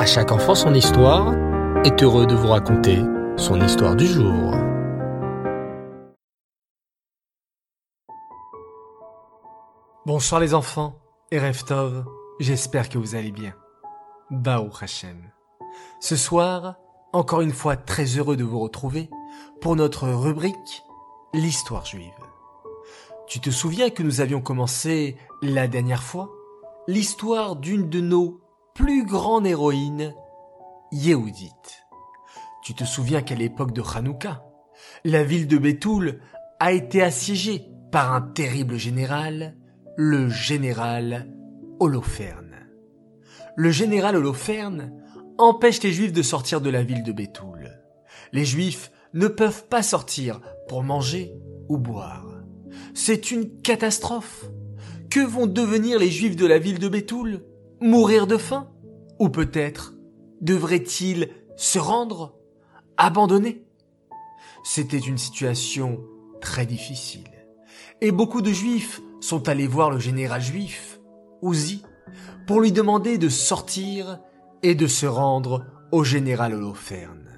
À chaque enfant son histoire est heureux de vous raconter son histoire du jour. Bonsoir les enfants et j'espère que vous allez bien. Bao Hashem. Ce soir, encore une fois très heureux de vous retrouver pour notre rubrique L'histoire juive. Tu te souviens que nous avions commencé la dernière fois l'histoire d'une de nos plus grandes héroïnes, Yehudit. Tu te souviens qu'à l'époque de Hanouka, la ville de Bétoul a été assiégée par un terrible général, le général Holoferne. Le général Holoferne empêche les juifs de sortir de la ville de Bétoul. Les juifs ne peuvent pas sortir pour manger ou boire. C'est une catastrophe. Que vont devenir les juifs de la ville de Bétoul Mourir de faim Ou peut-être devraient-ils se rendre Abandonner C'était une situation très difficile. Et beaucoup de juifs sont allés voir le général juif, Ouzi, pour lui demander de sortir et de se rendre au général Holoferne.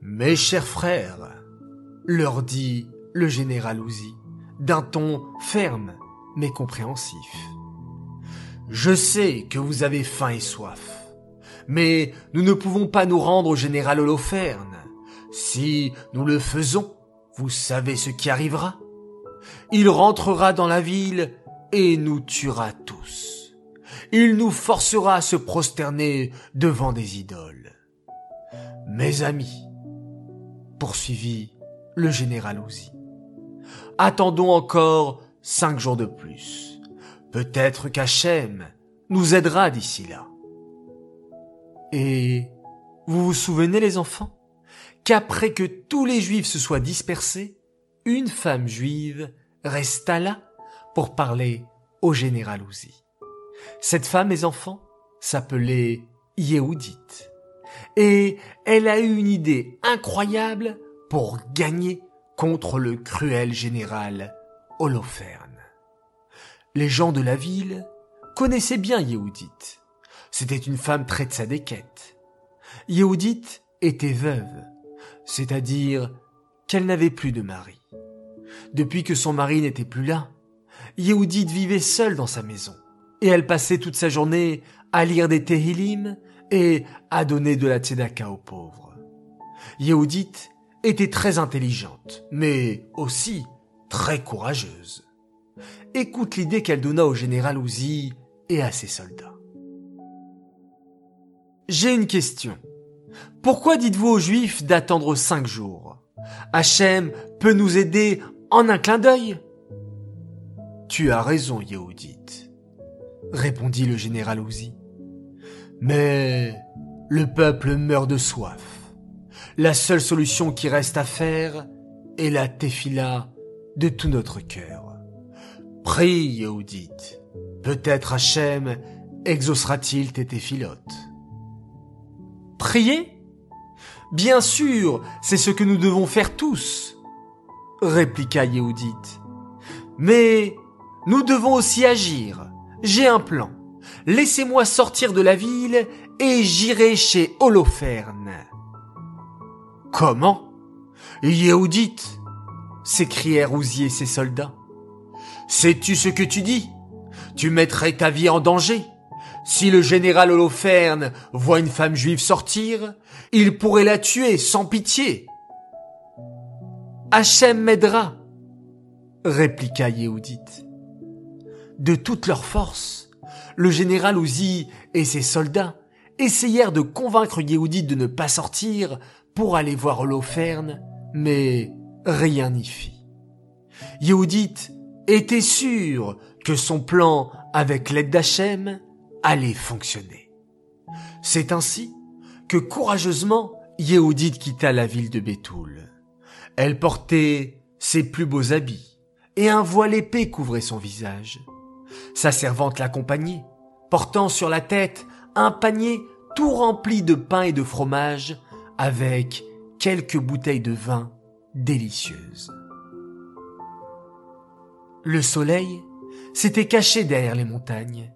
Mes chers frères, leur dit le général Ouzi, d'un ton ferme mais compréhensif. Je sais que vous avez faim et soif, mais nous ne pouvons pas nous rendre au général Holoferne. Si nous le faisons, vous savez ce qui arrivera. Il rentrera dans la ville et nous tuera tous. Il nous forcera à se prosterner devant des idoles. Mes amis, poursuivit le général Ouzi, attendons encore cinq jours de plus. Peut-être qu'Hachem nous aidera d'ici là. Et vous vous souvenez les enfants qu'après que tous les juifs se soient dispersés, une femme juive resta là pour parler au général Ouzi. Cette femme, mes enfants, s'appelait Yehudit. Et elle a eu une idée incroyable pour gagner contre le cruel général Holoferne. Les gens de la ville connaissaient bien Yehudit. C'était une femme très tzadékette. Yehudit était veuve, c'est-à-dire qu'elle n'avait plus de mari. Depuis que son mari n'était plus là, Yehudit vivait seule dans sa maison, et elle passait toute sa journée à lire des Tehillim et à donner de la tzedaka aux pauvres. Yehudit était très intelligente, mais aussi très courageuse. Écoute l'idée qu'elle donna au général Ouzi et à ses soldats. J'ai une question. Pourquoi dites-vous aux Juifs d'attendre cinq jours? Hachem peut nous aider en un clin d'œil? Tu as raison, Yehudit, répondit le général Ouzi. Mais le peuple meurt de soif. La seule solution qui reste à faire est la tefila de tout notre cœur. Prie, Yehudit. Peut-être Hachem exaucera-t-il tes téphilotes. Prier Bien sûr, c'est ce que nous devons faire tous, répliqua Yehudit. Mais nous devons aussi agir. J'ai un plan. Laissez-moi sortir de la ville et j'irai chez Holoferne. Comment? Yehudit s'écrièrent Ouzier et ses soldats. Sais-tu ce que tu dis? Tu mettrais ta vie en danger. Si le général Holoferne voit une femme juive sortir, il pourrait la tuer sans pitié. Hachem m'aidera, répliqua Yehudit. De toute leur force, le général Ouzi et ses soldats essayèrent de convaincre Yehudit de ne pas sortir pour aller voir Holoferne, mais rien n'y fit. Était sûr que son plan avec l'aide d'Hachem allait fonctionner. C'est ainsi que courageusement Yehudit quitta la ville de Bétoul. Elle portait ses plus beaux habits et un voile épais couvrait son visage. Sa servante l'accompagnait, portant sur la tête un panier tout rempli de pain et de fromage avec quelques bouteilles de vin délicieuse. Le soleil s'était caché derrière les montagnes,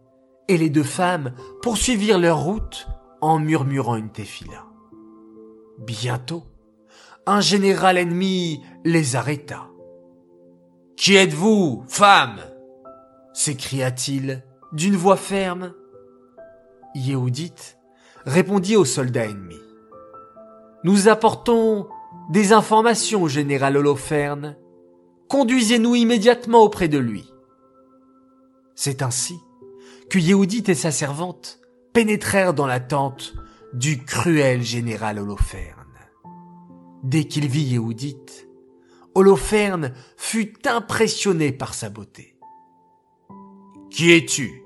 et les deux femmes poursuivirent leur route en murmurant une tefila. Bientôt, un général ennemi les arrêta. Qui êtes-vous, femme? s'écria-t-il d'une voix ferme. Yehudit répondit au soldat ennemi. Nous apportons des informations au général Holoferne. Conduisez-nous immédiatement auprès de lui. C'est ainsi que Yehudit et sa servante pénétrèrent dans la tente du cruel général Holoferne. Dès qu'il vit Yehudit, Holoferne fut impressionné par sa beauté. Qui es-tu?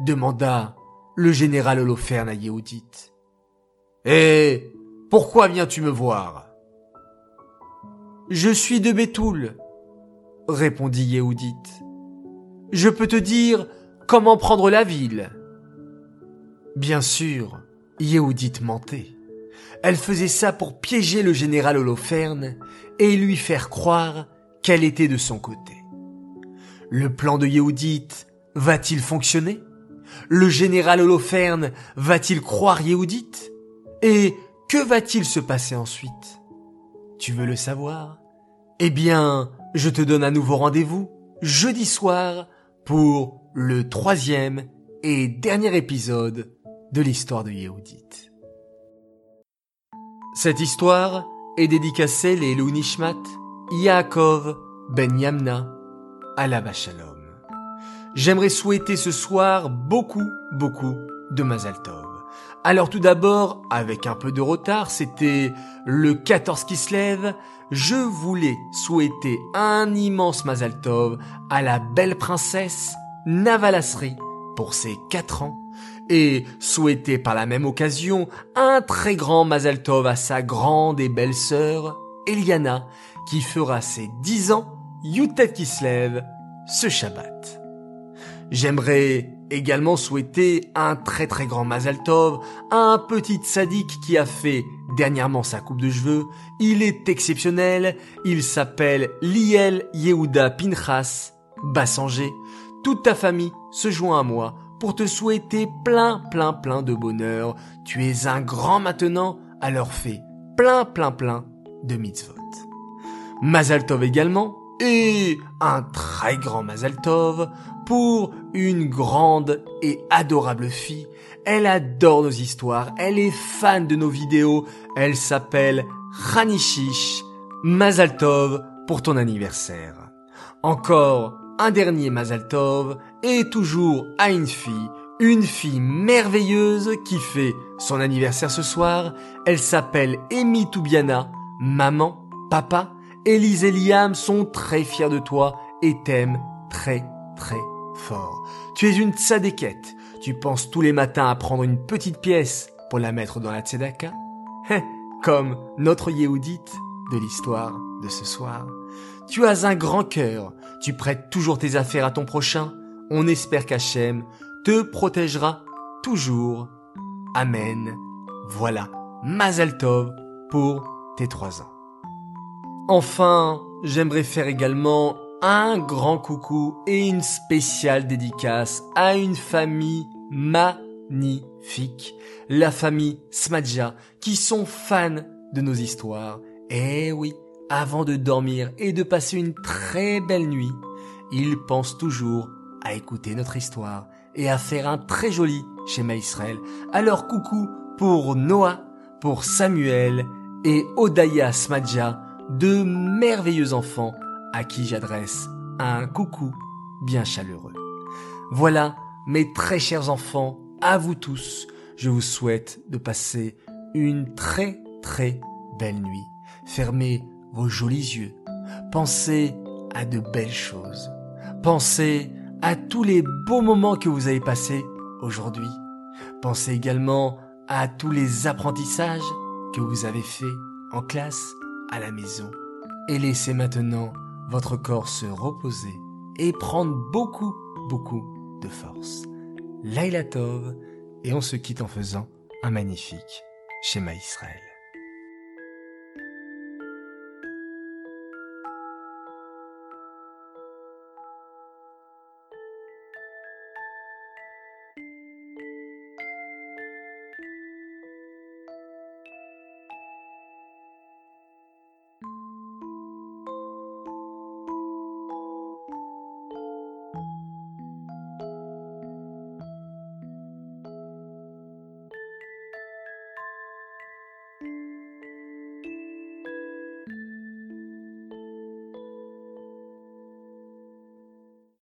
demanda le général Holoferne à Yehudit. Et pourquoi viens-tu me voir? Je suis de Bétoul, répondit Yehudit. Je peux te dire comment prendre la ville. Bien sûr, Yehudit mentait. Elle faisait ça pour piéger le général Holoferne et lui faire croire qu'elle était de son côté. Le plan de Yehudit va-t-il fonctionner? Le général Holoferne va-t-il croire Yehudit Et que va-t-il se passer ensuite? Tu veux le savoir? Eh bien, je te donne un nouveau rendez-vous jeudi soir pour le troisième et dernier épisode de l'histoire de Yehudit. Cette histoire est dédicacée les Nishmat, Yaakov Ben Yamna, Alaba Shalom. J'aimerais souhaiter ce soir beaucoup, beaucoup de Mazal Tov. Alors tout d'abord, avec un peu de retard, c'était le 14 qui se lève, je voulais souhaiter un immense Mazal Tov à la belle princesse Navalasri pour ses 4 ans et souhaiter par la même occasion un très grand Mazal Tov à sa grande et belle sœur, Eliana, qui fera ses dix ans, Yutet Kislev, ce Shabbat. J'aimerais également souhaiter un très très grand Mazal Tov à un petit sadique qui a fait dernièrement sa coupe de cheveux. Il est exceptionnel, il s'appelle Liel Yehuda Pinchas Bassanger. Toute ta famille se joint à moi pour te souhaiter plein, plein, plein de bonheur. Tu es un grand maintenant, alors fais plein, plein, plein de mitzvot. Mazal Tov également, et un très grand Mazal Tov pour une grande et adorable fille. Elle adore nos histoires, elle est fan de nos vidéos, elle s'appelle Ranishish. Mazal Tov pour ton anniversaire. Encore un dernier Mazal Tov et toujours à une fille, une fille merveilleuse qui fait son anniversaire ce soir. Elle s'appelle Amy Toubiana. Maman, papa, Elise et Liam sont très fiers de toi et t'aiment très très Tu es une tzadékette. Tu penses tous les matins à prendre une petite pièce pour la mettre dans la tzedaka? Hein, Comme notre Yehudite de l'histoire de ce soir. Tu as un grand cœur, tu prêtes toujours tes affaires à ton prochain. On espère qu'Hachem te protégera toujours. Amen. Voilà, Mazel Tov pour tes trois ans. Enfin, j'aimerais faire également un grand coucou et une spéciale dédicace à une famille magnifique, la famille Smadja, qui sont fans de nos histoires. Eh oui, avant de dormir et de passer une très belle nuit, ils pensent toujours à écouter notre histoire et à faire un très joli schéma Israël. Alors coucou pour Noah, pour Samuel et Odaya Smadja, deux merveilleux enfants à qui j'adresse un coucou bien chaleureux. Voilà, mes très chers enfants, à vous tous, je vous souhaite de passer une très très belle nuit. Fermez vos jolis yeux. Pensez à de belles choses. Pensez à tous les beaux moments que vous avez passés aujourd'hui. Pensez également à tous les apprentissages que vous avez faits en classe, à la maison. Et laissez maintenant votre corps se reposer et prendre beaucoup, beaucoup de force. Laila Tov, et on se quitte en faisant un magnifique schéma Israël.